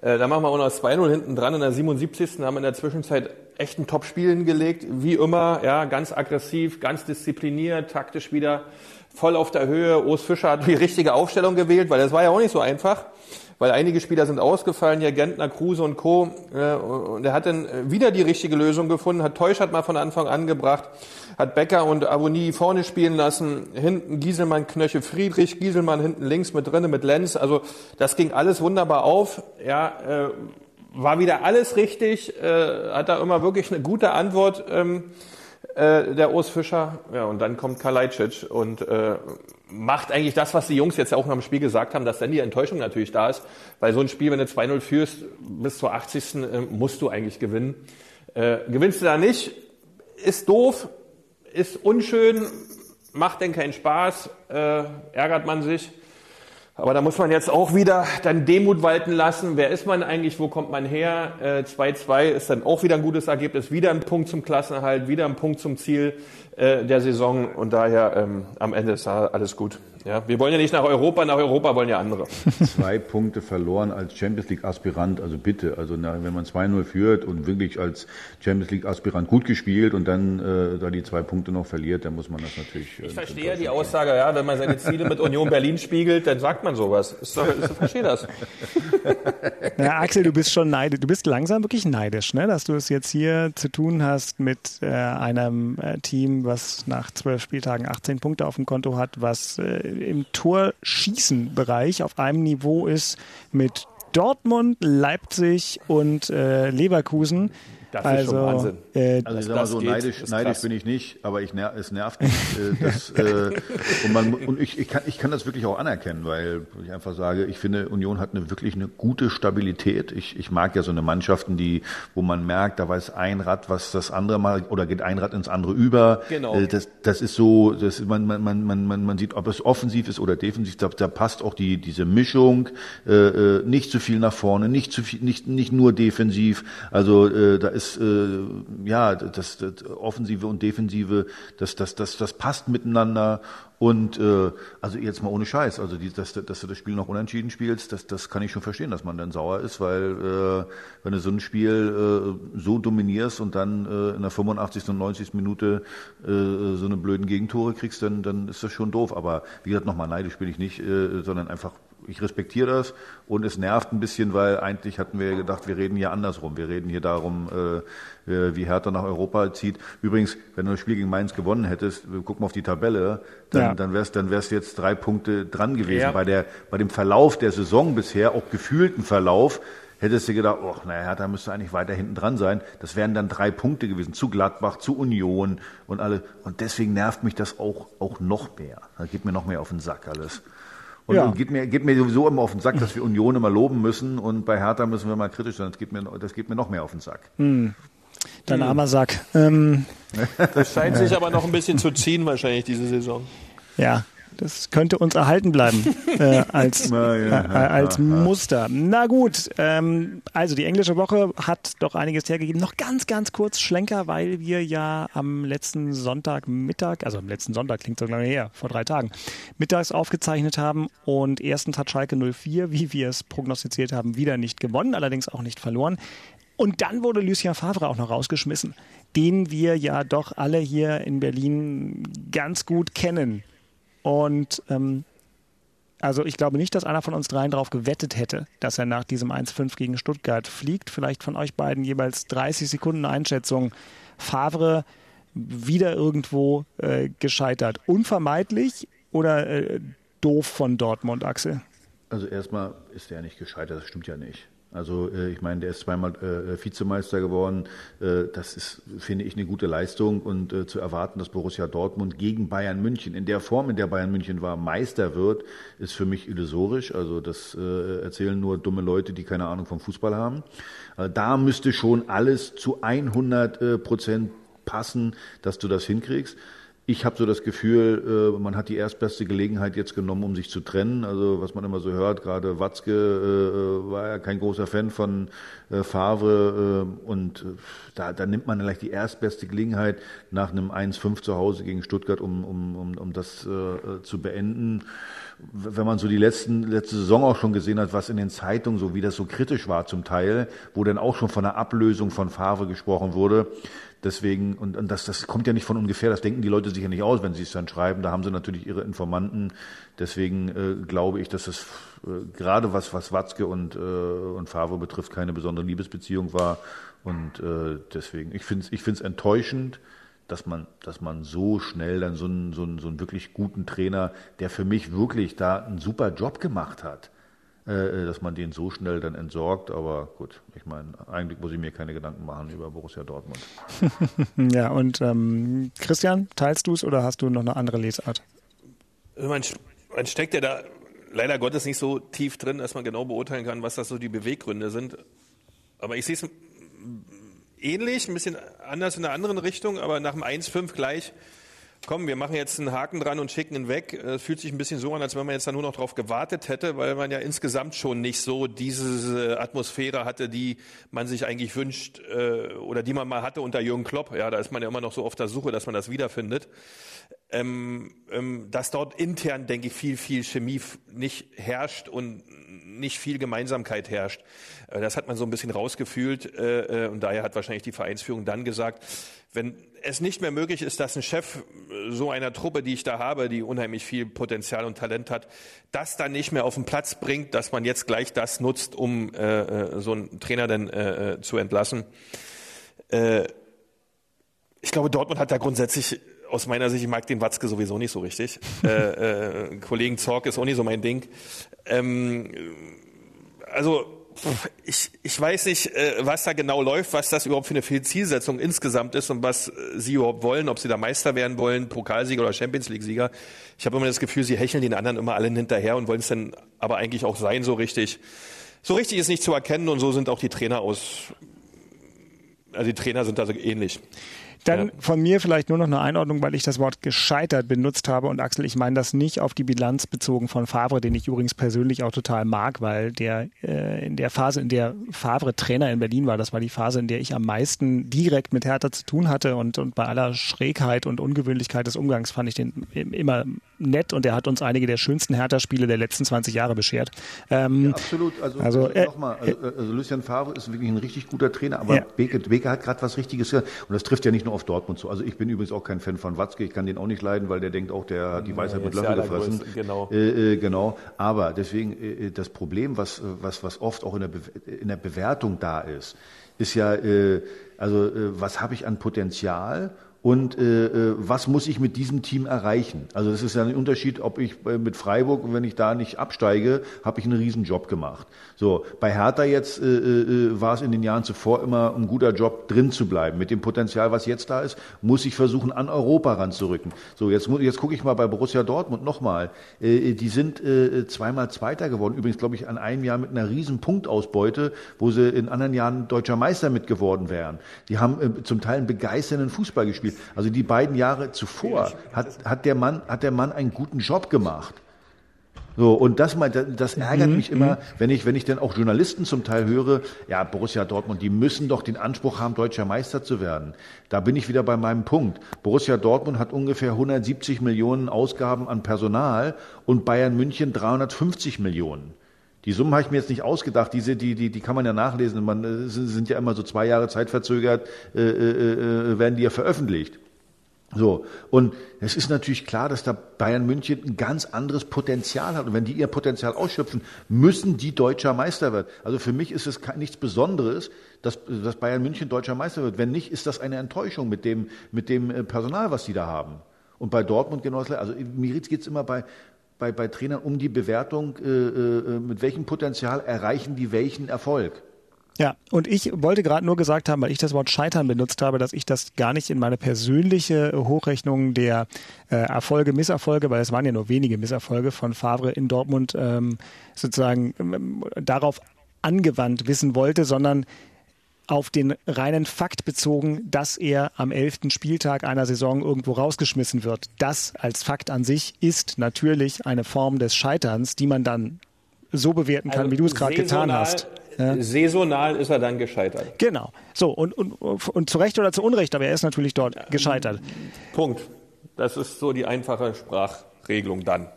Äh, da machen wir auch noch 2-0 hinten dran in der 77. haben in der Zwischenzeit echt ein Top-Spiel hingelegt. Wie immer, ja, ganz aggressiv, ganz diszipliniert, taktisch wieder voll auf der Höhe. Urs Fischer hat die richtige Aufstellung gewählt, weil das war ja auch nicht so einfach. Weil einige Spieler sind ausgefallen, hier Gentner, Kruse und Co. Äh, Und er hat dann wieder die richtige Lösung gefunden, hat Teusch hat mal von Anfang an gebracht, hat Becker und Avonie vorne spielen lassen, hinten Gieselmann, Knöche, Friedrich, Gieselmann hinten links mit drinnen mit Lenz. Also das ging alles wunderbar auf. Ja, äh, war wieder alles richtig, äh, hat da immer wirklich eine gute Antwort. Äh, der Urs Fischer, ja, und dann kommt Kalajdzic und äh, macht eigentlich das, was die Jungs jetzt auch nach dem Spiel gesagt haben, dass dann die Enttäuschung natürlich da ist. Weil so ein Spiel, wenn du 2-0 führst, bis zur 80. Äh, musst du eigentlich gewinnen. Äh, gewinnst du da nicht, ist doof, ist unschön, macht denn keinen Spaß, äh, ärgert man sich. Aber da muss man jetzt auch wieder dann Demut walten lassen. Wer ist man eigentlich? Wo kommt man her? Äh, 2-2 ist dann auch wieder ein gutes Ergebnis. Wieder ein Punkt zum Klassenerhalt, wieder ein Punkt zum Ziel äh, der Saison. Und daher ähm, am Ende ist alles gut. Ja, wir wollen ja nicht nach Europa, nach Europa wollen ja andere. Zwei Punkte verloren als Champions League Aspirant, also bitte, also na, wenn man 2-0 führt und wirklich als Champions League Aspirant gut gespielt und dann äh, da die zwei Punkte noch verliert, dann muss man das natürlich. Äh, Ich verstehe ja die Aussage, ja, wenn man seine Ziele mit Union Berlin spiegelt, dann sagt man sowas. Ich, verstehe das. Ja, Axel, du bist schon neidisch. Du bist langsam wirklich neidisch, ne? dass du es jetzt hier zu tun hast mit äh, einem äh, Team, was nach zwölf Spieltagen 18 Punkte auf dem Konto hat, was äh, im Torschießen-Bereich auf einem Niveau ist mit Dortmund, Leipzig und äh, Leverkusen. Das ist also, schon Wahnsinn. Äh, Also ich sag das mal so, geht, neidisch, ist neidisch bin ich nicht, aber ich ner es nervt mich. äh, das, äh, und man, und ich, ich, kann, ich kann das wirklich auch anerkennen, weil ich einfach sage, ich finde, Union hat eine wirklich eine gute Stabilität. Ich, ich mag ja so eine Mannschaften, die, wo man merkt, da weiß ein Rad, was das andere mal, oder geht ein Rad ins andere über. Genau. Äh, Das, das ist so, das, man, man, man, man, man man sieht, ob es offensiv ist oder defensiv, da, da passt auch die, diese Mischung, äh, äh, nicht zu viel nach vorne, nicht zu viel, nicht, nicht nur defensiv. Also äh, da ist ist, äh, ja, das, das Offensive und Defensive, das, das, das, das passt miteinander. Und äh, also jetzt mal ohne Scheiß, also die, dass, dass du das Spiel noch unentschieden spielst, das, das kann ich schon verstehen, dass man dann sauer ist, weil äh, wenn du so ein Spiel äh, so dominierst und dann äh, in der 85. und 90. Minute äh, so eine blöden Gegentore kriegst, dann, dann ist das schon doof. Aber wie gesagt, nochmal neidisch bin ich nicht, äh, sondern einfach ich respektiere das und es nervt ein bisschen, weil eigentlich hatten wir gedacht, wir reden hier andersrum. Wir reden hier darum, äh, wie Hertha nach Europa zieht. Übrigens, wenn du das Spiel gegen Mainz gewonnen hättest, guck mal auf die Tabelle, dann, ja. dann wärst dann wärst jetzt drei Punkte dran gewesen. Ja. Bei der bei dem Verlauf der Saison bisher, auch gefühlten Verlauf, hättest du gedacht, oh, naja, Hertha müsste eigentlich weiter hinten dran sein. Das wären dann drei Punkte gewesen zu Gladbach, zu Union und alle. Und deswegen nervt mich das auch, auch noch mehr. Da geht mir noch mehr auf den Sack alles. Und, ja. und geht, mir, geht mir sowieso immer auf den Sack, dass wir Union immer loben müssen und bei Hertha müssen wir mal kritisch sein. Das geht mir, das geht mir noch mehr auf den Sack. Hm. Dein hm. armer Sack. Ähm, das scheint sich aber noch ein bisschen zu ziehen wahrscheinlich diese Saison. Ja, das könnte uns erhalten bleiben äh, als, ja, äh, als Muster. Na gut, ähm, also die englische Woche hat doch einiges hergegeben. Noch ganz, ganz kurz Schlenker, weil wir ja am letzten Sonntagmittag, also am letzten Sonntag klingt so lange her, vor drei Tagen, mittags aufgezeichnet haben und erstens hat Schalke 04, wie wir es prognostiziert haben, wieder nicht gewonnen, allerdings auch nicht verloren. Und dann wurde Lucien Favre auch noch rausgeschmissen, den wir ja doch alle hier in Berlin ganz gut kennen und ähm, also ich glaube nicht, dass einer von uns dreien darauf gewettet hätte, dass er nach diesem 1-5 gegen Stuttgart fliegt. Vielleicht von euch beiden jeweils 30 Sekunden Einschätzung. Favre wieder irgendwo äh, gescheitert. Unvermeidlich oder äh, doof von Dortmund, Axel? Also erstmal ist er nicht gescheitert, das stimmt ja nicht. Also äh, ich meine, der ist zweimal äh, Vizemeister geworden. Äh, das ist, finde ich, eine gute Leistung. Und äh, zu erwarten, dass Borussia Dortmund gegen Bayern München in der Form, in der Bayern München war, Meister wird, ist für mich illusorisch. Also das äh, erzählen nur dumme Leute, die keine Ahnung vom Fußball haben. Äh, da müsste schon alles zu 100 äh, Prozent passen, dass du das hinkriegst. Ich habe so das Gefühl, äh, man hat die erstbeste Gelegenheit jetzt genommen, um sich zu trennen. Also was man immer so hört, gerade Watzke äh, war ja kein großer Fan von äh, Favre und da, da nimmt man vielleicht die erstbeste Gelegenheit nach einem 1-5 zu Hause gegen Stuttgart, um, um, um, um das zu beenden wenn man so die letzten, letzte Saison auch schon gesehen hat, was in den Zeitungen so, wie das so kritisch war zum Teil, wo dann auch schon von einer Ablösung von Favre gesprochen wurde, Deswegen, und, und das, das kommt ja nicht von ungefähr, das denken die Leute sicher nicht aus, wenn sie es dann schreiben. Da haben sie natürlich ihre Informanten. Deswegen äh, glaube ich, dass es äh, gerade was, was Watzke und, äh, und Favre betrifft, keine besondere Liebesbeziehung war. Und äh, deswegen, ich finde es ich find's enttäuschend, dass man, dass man so schnell dann so einen, so, einen, so einen wirklich guten Trainer, der für mich wirklich da einen super Job gemacht hat, dass man den so schnell dann entsorgt. Aber gut, ich meine, eigentlich muss ich mir keine Gedanken machen über Borussia Dortmund. ja, und ähm, Christian, teilst du es oder hast du noch eine andere Lesart? Also man, man steckt ja da leider Gottes nicht so tief drin, dass man genau beurteilen kann, was das so die Beweggründe sind. Aber ich sehe es ähnlich, ein bisschen anders in einer anderen Richtung, aber nach dem 1-5 gleich komm, wir machen jetzt einen Haken dran und schicken ihn weg. Es fühlt sich ein bisschen so an, als wenn man jetzt da nur noch drauf gewartet hätte, weil man ja insgesamt schon nicht so diese Atmosphäre hatte, die man sich eigentlich wünscht äh, oder die man mal hatte unter Jürgen Klopp. Ja, da ist man ja immer noch so auf der Suche, dass man das wiederfindet. Ähm, ähm, dass dort intern, denke ich, viel, viel Chemie nicht herrscht und nicht viel Gemeinsamkeit herrscht. Äh, das hat man so ein bisschen rausgefühlt äh, äh, und daher hat wahrscheinlich die Vereinsführung dann gesagt, wenn es nicht mehr möglich ist, dass ein Chef so einer Truppe, die ich da habe, die unheimlich viel Potenzial und Talent hat, das dann nicht mehr auf den Platz bringt, dass man jetzt gleich das nutzt, um äh, so einen Trainer dann äh, zu entlassen. Äh, ich glaube, Dortmund hat da grundsätzlich aus meiner Sicht, ich mag den Watzke sowieso nicht so richtig. äh, äh, Kollegen Zorg ist auch nicht so mein Ding. Ähm, also ich, ich weiß nicht, äh, was da genau läuft, was das überhaupt für eine Zielsetzung insgesamt ist und was äh, Sie überhaupt wollen, ob Sie da Meister werden wollen, Pokalsieger oder Champions League-Sieger. Ich habe immer das Gefühl, Sie hecheln den anderen immer allen hinterher und wollen es dann aber eigentlich auch sein, so richtig. So richtig ist nicht zu erkennen und so sind auch die Trainer aus, also die Trainer sind also ähnlich. Dann ja. von mir vielleicht nur noch eine Einordnung, weil ich das Wort gescheitert benutzt habe. Und Axel, ich meine das nicht auf die Bilanz bezogen von Favre, den ich übrigens persönlich auch total mag, weil der äh, in der Phase, in der Favre Trainer in Berlin war, das war die Phase, in der ich am meisten direkt mit Hertha zu tun hatte. Und, und bei aller Schrägheit und Ungewöhnlichkeit des Umgangs fand ich den immer nett und er hat uns einige der schönsten Hertha-Spiele der letzten 20 Jahre beschert. Ähm, ja, absolut. Also, also äh, nochmal, also, äh, also Lucien Favre ist wirklich ein richtig guter Trainer, aber ja. Beke, Beke hat gerade was Richtiges gesagt. Und das trifft ja nicht nur auf Dortmund zu. Also ich bin übrigens auch kein Fan von Watzke, ich kann den auch nicht leiden, weil der denkt auch, der hat die Weisheit ja, mit Löffel gefressen. Genau. Äh, äh, genau. Aber deswegen, äh, das Problem, was, was, was oft auch in der, Be in der Bewertung da ist, ist ja, äh, also äh, was habe ich an Potenzial und äh, äh, was muss ich mit diesem Team erreichen? Also das ist ja ein Unterschied, ob ich äh, mit Freiburg, wenn ich da nicht absteige, habe ich einen riesen Job gemacht. So, bei Hertha jetzt äh, äh, war es in den Jahren zuvor immer ein guter Job, drin zu bleiben. Mit dem Potenzial, was jetzt da ist, muss ich versuchen, an Europa ranzurücken. So, jetzt, jetzt gucke ich mal bei Borussia Dortmund nochmal. Äh, die sind äh, zweimal Zweiter geworden. Übrigens, glaube ich, an einem Jahr mit einer riesen Punktausbeute, wo sie in anderen Jahren deutscher Meister mitgeworden wären. Die haben äh, zum Teil einen begeisternden Fußball gespielt. Also die beiden Jahre zuvor hat, hat, der Mann, hat der Mann einen guten Job gemacht. So, und das mal, das ärgert mhm, mich immer, mhm. wenn ich, wenn ich dann auch Journalisten zum Teil höre, ja, Borussia Dortmund, die müssen doch den Anspruch haben, deutscher Meister zu werden. Da bin ich wieder bei meinem Punkt. Borussia Dortmund hat ungefähr 170 Millionen Ausgaben an Personal und Bayern München 350 Millionen. Die Summen habe ich mir jetzt nicht ausgedacht, diese, die, die, die kann man ja nachlesen. Man äh, sind ja immer so zwei Jahre zeitverzögert, äh, äh, äh, werden die ja veröffentlicht. So, und es ist natürlich klar, dass da Bayern München ein ganz anderes Potenzial hat. Und wenn die ihr Potenzial ausschöpfen, müssen die deutscher Meister werden. Also für mich ist es nichts Besonderes, dass, dass Bayern München deutscher Meister wird. Wenn nicht, ist das eine Enttäuschung mit dem, mit dem äh, Personal, was die da haben. Und bei Dortmund genau Also mir geht es immer bei, bei, bei Trainern um die Bewertung, äh, äh, mit welchem Potenzial erreichen die welchen Erfolg. Ja, und ich wollte gerade nur gesagt haben, weil ich das Wort Scheitern benutzt habe, dass ich das gar nicht in meine persönliche Hochrechnung der äh, Erfolge, Misserfolge, weil es waren ja nur wenige Misserfolge von Favre in Dortmund ähm, sozusagen ähm, darauf angewandt wissen wollte, sondern auf den reinen Fakt bezogen, dass er am elften Spieltag einer Saison irgendwo rausgeschmissen wird. Das als Fakt an sich ist natürlich eine Form des Scheiterns, die man dann so bewerten kann, also wie du es gerade getan hast. Ja. Saisonal ist er dann gescheitert. Genau. So, und, und, und zu Recht oder zu Unrecht, aber er ist natürlich dort gescheitert. Punkt. Das ist so die einfache Sprachregelung dann.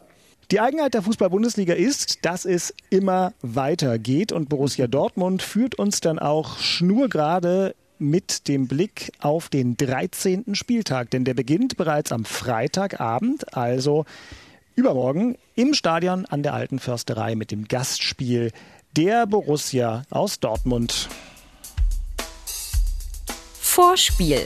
Die Eigenheit der Fußball-Bundesliga ist, dass es immer weiter geht und Borussia Dortmund führt uns dann auch schnurgerade mit dem Blick auf den 13. Spieltag, denn der beginnt bereits am Freitagabend, also übermorgen im Stadion an der Alten Försterei mit dem Gastspiel der Borussia aus Dortmund. Vorspiel.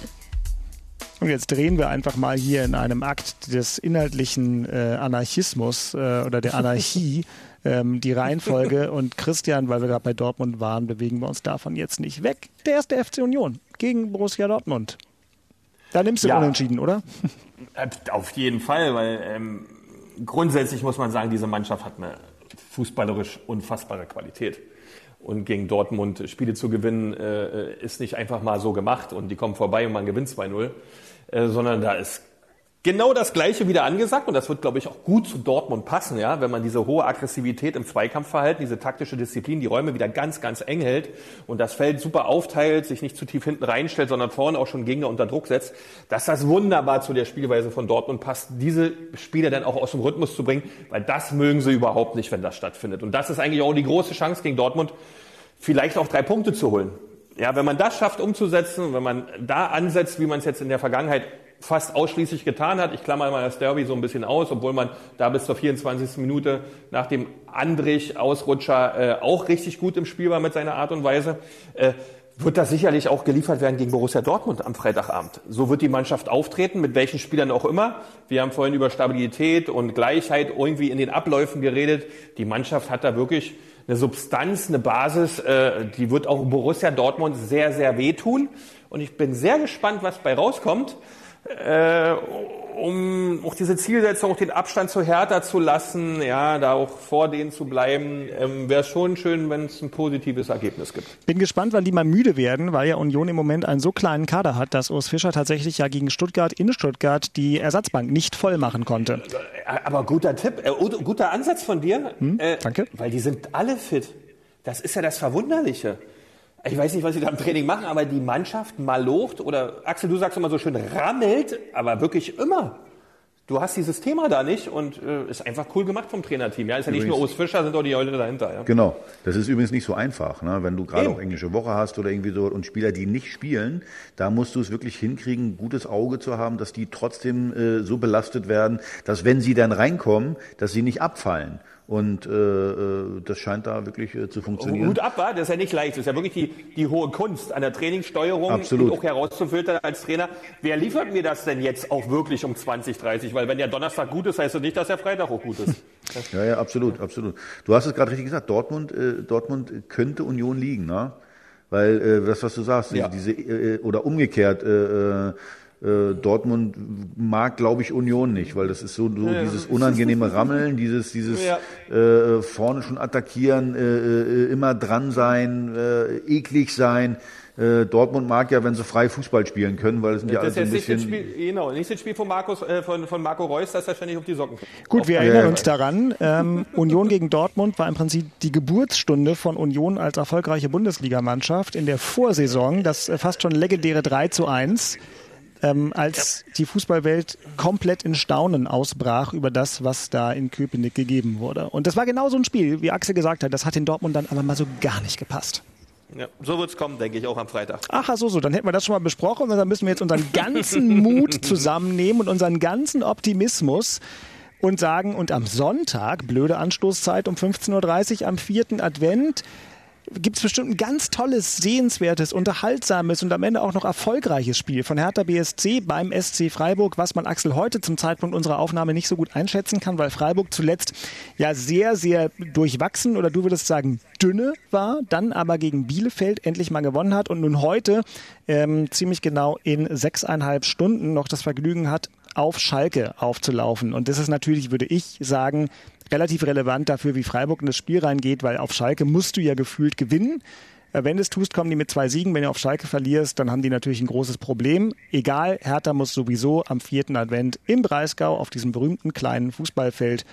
Und jetzt drehen wir einfach mal hier in einem Akt des inhaltlichen äh, Anarchismus äh, oder der Anarchie ähm, die Reihenfolge. Und Christian, weil wir gerade bei Dortmund waren, bewegen wir uns davon jetzt nicht weg. Der erste FC Union gegen Borussia Dortmund. Da nimmst du ja. unentschieden, oder? Äh, auf jeden Fall, weil ähm, grundsätzlich muss man sagen, diese Mannschaft hat eine fußballerisch unfassbare Qualität. Und gegen Dortmund Spiele zu gewinnen, äh, ist nicht einfach mal so gemacht und die kommen vorbei und man gewinnt 2-0, äh, sondern da ist Genau das Gleiche wieder angesagt und das wird, glaube ich, auch gut zu Dortmund passen, ja, wenn man diese hohe Aggressivität im Zweikampfverhalten, diese taktische Disziplin, die Räume wieder ganz, ganz eng hält und das Feld super aufteilt, sich nicht zu tief hinten reinstellt, sondern vorne auch schon Gegner unter Druck setzt, dass das wunderbar zu der Spielweise von Dortmund passt, diese Spieler dann auch aus dem Rhythmus zu bringen, weil das mögen sie überhaupt nicht, wenn das stattfindet. Und das ist eigentlich auch die große Chance gegen Dortmund, vielleicht auch drei Punkte zu holen. Ja, wenn man das schafft umzusetzen, wenn man da ansetzt, wie man es jetzt in der Vergangenheit fast ausschließlich getan hat. Ich klammer mal das Derby so ein bisschen aus, obwohl man da bis zur 24. Minute nach dem Andrich-Ausrutscher äh, auch richtig gut im Spiel war mit seiner Art und Weise. Äh, wird das sicherlich auch geliefert werden gegen Borussia Dortmund am Freitagabend. So wird die Mannschaft auftreten, mit welchen Spielern auch immer. Wir haben vorhin über Stabilität und Gleichheit irgendwie in den Abläufen geredet. Die Mannschaft hat da wirklich eine Substanz, eine Basis, äh, die wird auch Borussia Dortmund sehr, sehr wehtun. Und ich bin sehr gespannt, was bei rauskommt. Äh, um auch diese Zielsetzung, auch den Abstand zu Hertha zu lassen, ja, da auch vor denen zu bleiben, ähm, wäre schon schön, wenn es ein positives Ergebnis gibt. Bin gespannt, wann die mal müde werden, weil ja Union im Moment einen so kleinen Kader hat, dass Urs Fischer tatsächlich ja gegen Stuttgart in Stuttgart die Ersatzbank nicht voll machen konnte. Aber guter Tipp, äh, guter Ansatz von dir. Hm, äh, danke. Weil die sind alle fit. Das ist ja das Verwunderliche. Ich weiß nicht, was sie da im Training machen, aber die Mannschaft malocht oder Axel, du sagst immer so schön rammelt, aber wirklich immer. Du hast dieses Thema da nicht und äh, ist einfach cool gemacht vom Trainerteam. Ja, ist ja nicht übrigens, nur Urs Fischer, sind auch die Leute dahinter. Ja. Genau. Das ist übrigens nicht so einfach, ne? wenn du gerade auch englische Woche hast oder irgendwie so und Spieler, die nicht spielen, da musst du es wirklich hinkriegen, ein gutes Auge zu haben, dass die trotzdem äh, so belastet werden, dass wenn sie dann reinkommen, dass sie nicht abfallen. Und äh, äh, das scheint da wirklich äh, zu funktionieren. Hut ab, war, das ist ja nicht leicht. Das ist ja wirklich die, die hohe Kunst an der Trainingssteuerung Absolut. auch herauszufiltern als Trainer. Wer liefert mir das denn jetzt auch wirklich um 2030? Weil wenn der Donnerstag gut ist, heißt das nicht, dass der Freitag auch gut ist. ja, ja, absolut, absolut. Du hast es gerade richtig gesagt. Dortmund, äh, Dortmund könnte Union liegen, ne? Weil äh, das, was du sagst, ja. diese äh, oder umgekehrt. Äh, äh, Dortmund mag, glaube ich, Union nicht, weil das ist so, so ja, dieses unangenehme Rammeln, dieses, dieses ja. äh, vorne schon attackieren, äh, äh, immer dran sein, äh, eklig sein. Äh, Dortmund mag ja, wenn sie frei Fußball spielen können, weil es sind ja alles so ein bisschen... Spiel, genau, nicht das Spiel von, Markus, äh, von, von Marco Reus, dass er ständig auf die Socken. Gut, wir erinnern uns daran, ähm, Union gegen Dortmund war im Prinzip die Geburtsstunde von Union als erfolgreiche Bundesligamannschaft in der Vorsaison, das äh, fast schon legendäre 3 zu 1 ähm, als die Fußballwelt komplett in Staunen ausbrach über das, was da in Köpenick gegeben wurde. Und das war genau so ein Spiel, wie Axel gesagt hat, das hat in Dortmund dann aber mal so gar nicht gepasst. Ja, so wird es kommen, denke ich, auch am Freitag. Ach, so, so, dann hätten wir das schon mal besprochen und dann müssen wir jetzt unseren ganzen Mut zusammennehmen und unseren ganzen Optimismus und sagen, und am Sonntag, blöde Anstoßzeit um 15.30 Uhr am vierten Advent, gibt es bestimmt ein ganz tolles, sehenswertes, unterhaltsames und am Ende auch noch erfolgreiches Spiel von Hertha BSC beim SC Freiburg, was man Axel heute zum Zeitpunkt unserer Aufnahme nicht so gut einschätzen kann, weil Freiburg zuletzt ja sehr, sehr durchwachsen oder du würdest sagen dünne war, dann aber gegen Bielefeld endlich mal gewonnen hat und nun heute ähm, ziemlich genau in sechseinhalb Stunden noch das Vergnügen hat, auf Schalke aufzulaufen. Und das ist natürlich, würde ich sagen, relativ relevant dafür, wie Freiburg in das Spiel reingeht, weil auf Schalke musst du ja gefühlt gewinnen. Äh, wenn du es tust, kommen die mit zwei Siegen. Wenn du auf Schalke verlierst, dann haben die natürlich ein großes Problem. Egal, Hertha muss sowieso am vierten Advent im Breisgau auf diesem berühmten kleinen Fußballfeld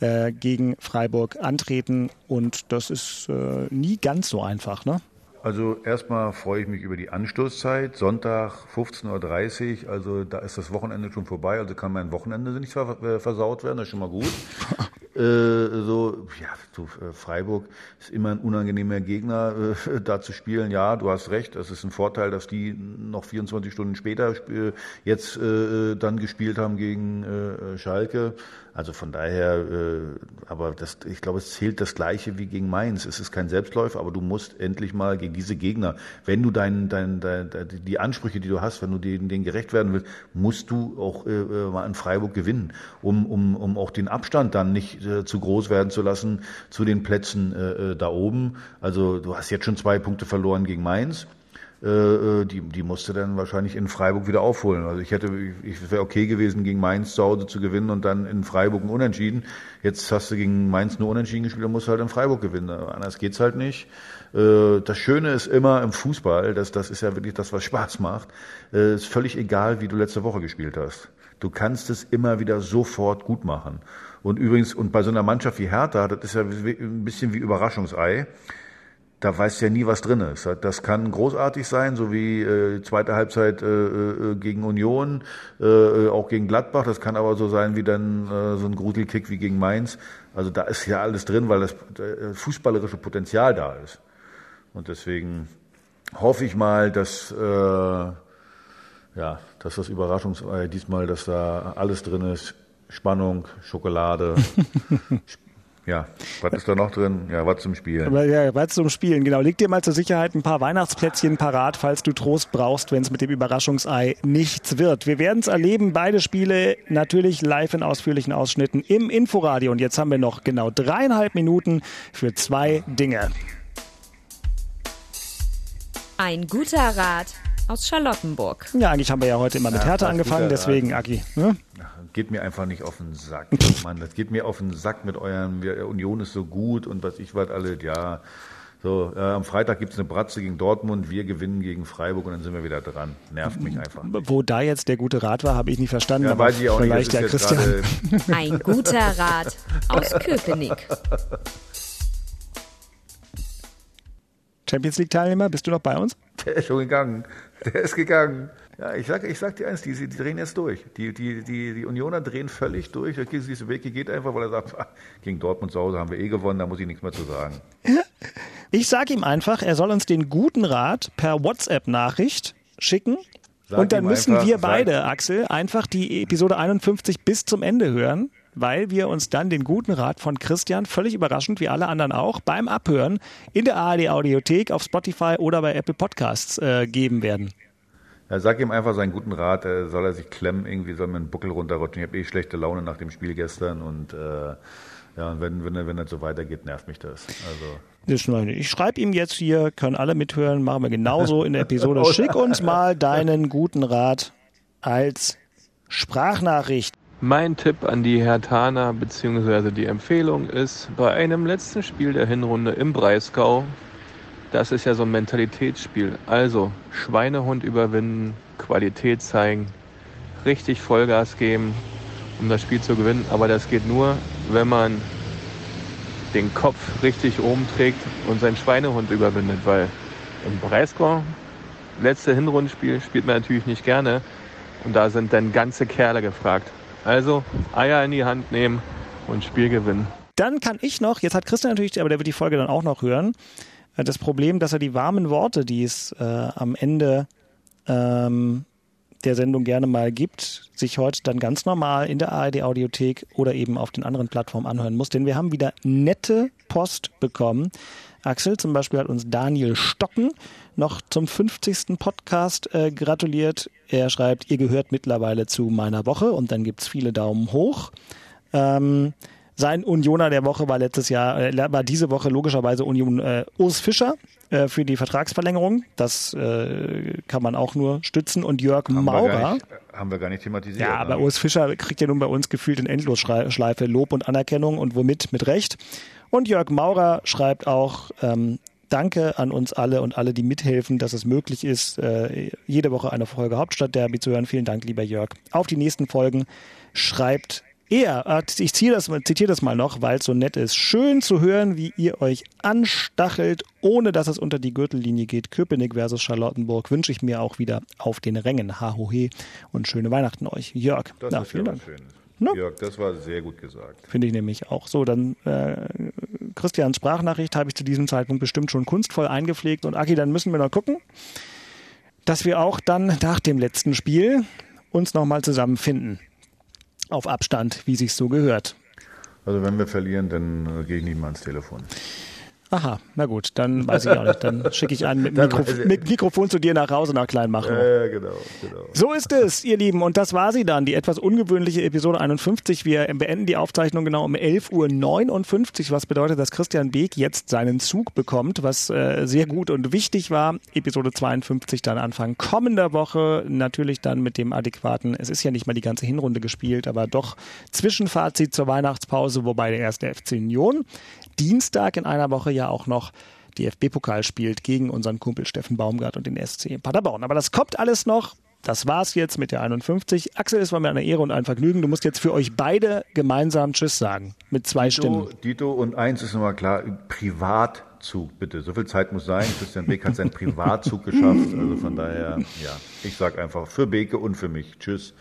äh, gegen Freiburg antreten. Und das ist äh, nie ganz so einfach, ne? Also erstmal freue ich mich über die Anstoßzeit. Sonntag 15.30 Uhr, also da ist das Wochenende schon vorbei, also kann mein Wochenende nicht äh, versaut werden, das ist schon mal gut. äh, so, ja, so, äh, Freiburg ist immer ein unangenehmer Gegner, äh, da zu spielen. Ja, du hast recht, es ist ein Vorteil, dass die noch 24 Stunden später äh, jetzt äh, dann gespielt haben gegen äh, Schalke. Also von daher, äh, aber das, ich glaube, es zählt das Gleiche wie gegen Mainz. Es ist kein Selbstläufer, aber du musst endlich mal gegen diese Gegner, wenn du dein, dein, dein, die Ansprüche, die du hast, wenn du denen, denen gerecht werden willst, musst du auch äh, äh, mal in Freiburg gewinnen, um, um, um auch den Abstand dann nicht äh, zu groß werden zu lassen zu den Plätzen äh, äh da oben. Also du hast jetzt schon zwei Punkte verloren gegen Mainz. Äh, äh, die, die musste dann wahrscheinlich in Freiburg wieder aufholen. Also ich hätte, ich wäre okay gewesen, gegen Mainz zu Hause zu gewinnen und dann in Freiburg ein Unentschieden. Jetzt hast du gegen Mainz nur Unentschieden gespielt, dann musst halt in Freiburg gewinnen. Anders geht's halt nicht. Äh, das Schöne ist immer im Fußball, dass das ist ja wirklich das, was Spaß macht. Es ist völlig egal, wie du letzte Woche gespielt hast. Du kannst es immer wieder sofort gut machen. Und übrigens, und bei so einer Mannschaft wie Hertha, das ist ja ein bisschen wie Überraschungsei da weißt du ja nie, was drin ist. Das kann großartig sein, so wie äh, zweite Halbzeit äh, äh, gegen Union, äh, auch gegen Gladbach. Das kann aber so sein wie dann äh, so ein Gruselkick wie gegen Mainz. Also da ist ja alles drin, weil das äh, fußballerische Potenzial da ist. Und deswegen hoffe ich mal, dass äh, ja, dass das Überraschungsei diesmal, dass da alles drin ist. Spannung, Schokolade, Ja, was ist da noch drin? Ja, was zum Spielen. Ja, was zum Spielen, genau. Leg dir mal zur Sicherheit ein paar Weihnachtsplätzchen parat, falls du Trost brauchst, wenn es mit dem Überraschungsei nichts wird. Wir werden es erleben, beide Spiele natürlich live in ausführlichen Ausschnitten im Inforadio. Und jetzt haben wir noch genau dreieinhalb Minuten für zwei Dinge. Ein guter Rat aus Charlottenburg. Ja, eigentlich haben wir ja heute immer mit Hertha das angefangen, deswegen, Aki. Ne? Geht mir einfach nicht auf den Sack. Mann, das geht mir auf den Sack mit euren, wir, Union ist so gut und was ich was alle, ja. So, äh, am Freitag gibt's eine Bratze gegen Dortmund, wir gewinnen gegen Freiburg und dann sind wir wieder dran. Nervt mich einfach. Wo da jetzt der gute Rat war, habe ich nicht verstanden. Ja, aber weiß ich auch nicht. vielleicht Das der Christian. Ein guter Rat aus Köpenick. Champions League-Teilnehmer, bist du noch bei uns? Der ist schon gegangen. Der ist gegangen. Ja, ich sag, ich sag dir eins, die, die drehen jetzt durch. Die, die, die, die Unioner drehen völlig durch. Der Diese Weg geht einfach, weil er sagt, ah, gegen Dortmund zu Hause haben wir eh gewonnen, da muss ich nichts mehr zu sagen. Ich sage ihm einfach, er soll uns den guten Rat per WhatsApp-Nachricht schicken. Sag und dann müssen einfach, wir sag- beide, Axel, einfach die Episode 51 bis zum Ende hören, weil wir uns dann den guten Rat von Christian, völlig überraschend, wie alle anderen auch, beim Abhören in der ARD Audiothek, auf Spotify oder bei Apple Podcasts äh, geben werden. Ja, sag ihm einfach seinen guten Rat, äh, soll er sich klemmen, irgendwie soll mir einen Buckel runterrutschen. Ich habe eh schlechte Laune nach dem Spiel gestern und äh, ja, wenn, wenn, wenn das so weitergeht, nervt mich das. Also Das meine ich. Ich schreibe ihm jetzt hier, können alle mithören, machen wir genauso in der Episode. Schick uns mal deinen guten Rat als Sprachnachricht. Mein Tipp an die Hertaner bzw. die Empfehlung ist, bei einem letzten Spiel der Hinrunde im Breisgau, das ist ja so ein Mentalitätsspiel, also Schweinehund überwinden, Qualität zeigen, richtig Vollgas geben, um das Spiel zu gewinnen. Aber das geht nur, wenn man den Kopf richtig oben trägt und seinen Schweinehund überwindet, weil im Breisgau, letzte Hinrundenspiel, spielt man natürlich nicht gerne und da sind dann ganze Kerle gefragt. Also Eier in die Hand nehmen und Spiel gewinnen. Dann kann ich noch, jetzt hat Christian natürlich, aber der wird die Folge dann auch noch hören, äh, das Problem, dass er die warmen Worte, die es äh, am Ende ähm, der Sendung gerne mal gibt, sich heute dann ganz normal in der ARD Audiothek oder eben auf den anderen Plattformen anhören muss. Denn wir haben wieder nette Post bekommen. Axel zum Beispiel hat uns Daniel Stocken noch zum 50. Podcast äh, gratuliert. Er schreibt, ihr gehört mittlerweile zu meiner Woche und dann gibt's viele Daumen hoch. Ähm, sein Unioner der Woche war letztes Jahr, äh, war diese Woche logischerweise Union äh, Urs Fischer äh, für die Vertragsverlängerung. Das äh, kann man auch nur stützen. Und Jörg haben, Maurer. nicht, haben wir gar nicht thematisiert. Ja, aber ne? Urs Fischer kriegt ja nun bei uns gefühlt in Endlosschleife Lob und Anerkennung und womit? Mit Recht. Und Jörg Maurer schreibt auch, ähm, Danke an uns alle und alle, die mithelfen, dass es möglich ist, äh, jede Woche eine Folge Hauptstadtderby zu hören. Vielen Dank, lieber Jörg. Auf die nächsten Folgen schreibt er, äh, ich zitiere das, zitiere das mal noch, weil es so nett ist. Schön zu hören, wie ihr euch anstachelt, ohne dass es unter die Gürtellinie geht. Köpenick versus Charlottenburg wünsche ich mir auch wieder auf den Rängen. Ha, ho, he. Und schöne Weihnachten euch. Jörg, Das na, vielen Dank. was Schönes. Ne? Jörg, das war sehr gut gesagt. Finde ich nämlich auch. So, dann äh, Christians Sprachnachricht habe ich zu diesem Zeitpunkt bestimmt schon kunstvoll eingepflegt. Und Aki, dann müssen wir noch gucken, dass wir auch dann nach dem letzten Spiel uns nochmal zusammenfinden. Auf Abstand, wie sich so gehört. Also wenn wir verlieren, dann äh, gehe ich nicht mal ans Telefon. Aha, na gut, dann weiß ich auch nicht. Dann schicke ich einen mit, Dann Mikro weiß ich- mit Mikrofon zu dir nach Hause nach Kleinmachnow. Ja, genau, genau. So ist es, ihr Lieben. Und das war sie dann, die etwas ungewöhnliche Episode 51. Wir beenden die Aufzeichnung genau um 11.59 Uhr, was bedeutet, dass Christian Beek jetzt seinen Zug bekommt, was äh, sehr gut und wichtig war. Episode 52 dann Anfang kommender Woche. Natürlich dann mit dem adäquaten, es ist ja nicht mal die ganze Hinrunde gespielt, aber doch Zwischenfazit zur Weihnachtspause, wobei der erste FC Union Dienstag in einer Woche ja auch noch DFB-Pokal spielt gegen unseren Kumpel Steffen Baumgart und den SC Paderborn. Aber das kommt alles noch. Das war's jetzt mit der 51. Axel, es war mir eine Ehre und ein Vergnügen. Du musst jetzt für euch beide gemeinsam Tschüss sagen. Mit zwei Stimmen. Dito, Dito und eins ist nochmal klar, Privatzug, bitte. So viel Zeit muss sein. Christian Beek hat seinen Privatzug geschafft. Also von daher, ja, ich sag einfach für Beke und für mich. Tschüss.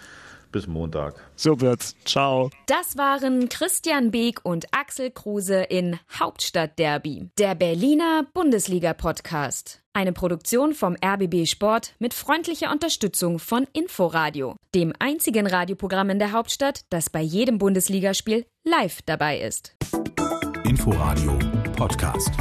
Bis Montag. So wird's. Ciao. Das waren Christian Beek und Axel Kruse in Hauptstadtderby, der Berliner Bundesliga-Podcast. Eine Produktion vom RBB Sport mit freundlicher Unterstützung von Inforadio, dem einzigen Radioprogramm in der Hauptstadt, das bei jedem Bundesligaspiel live dabei ist. Inforadio Podcast.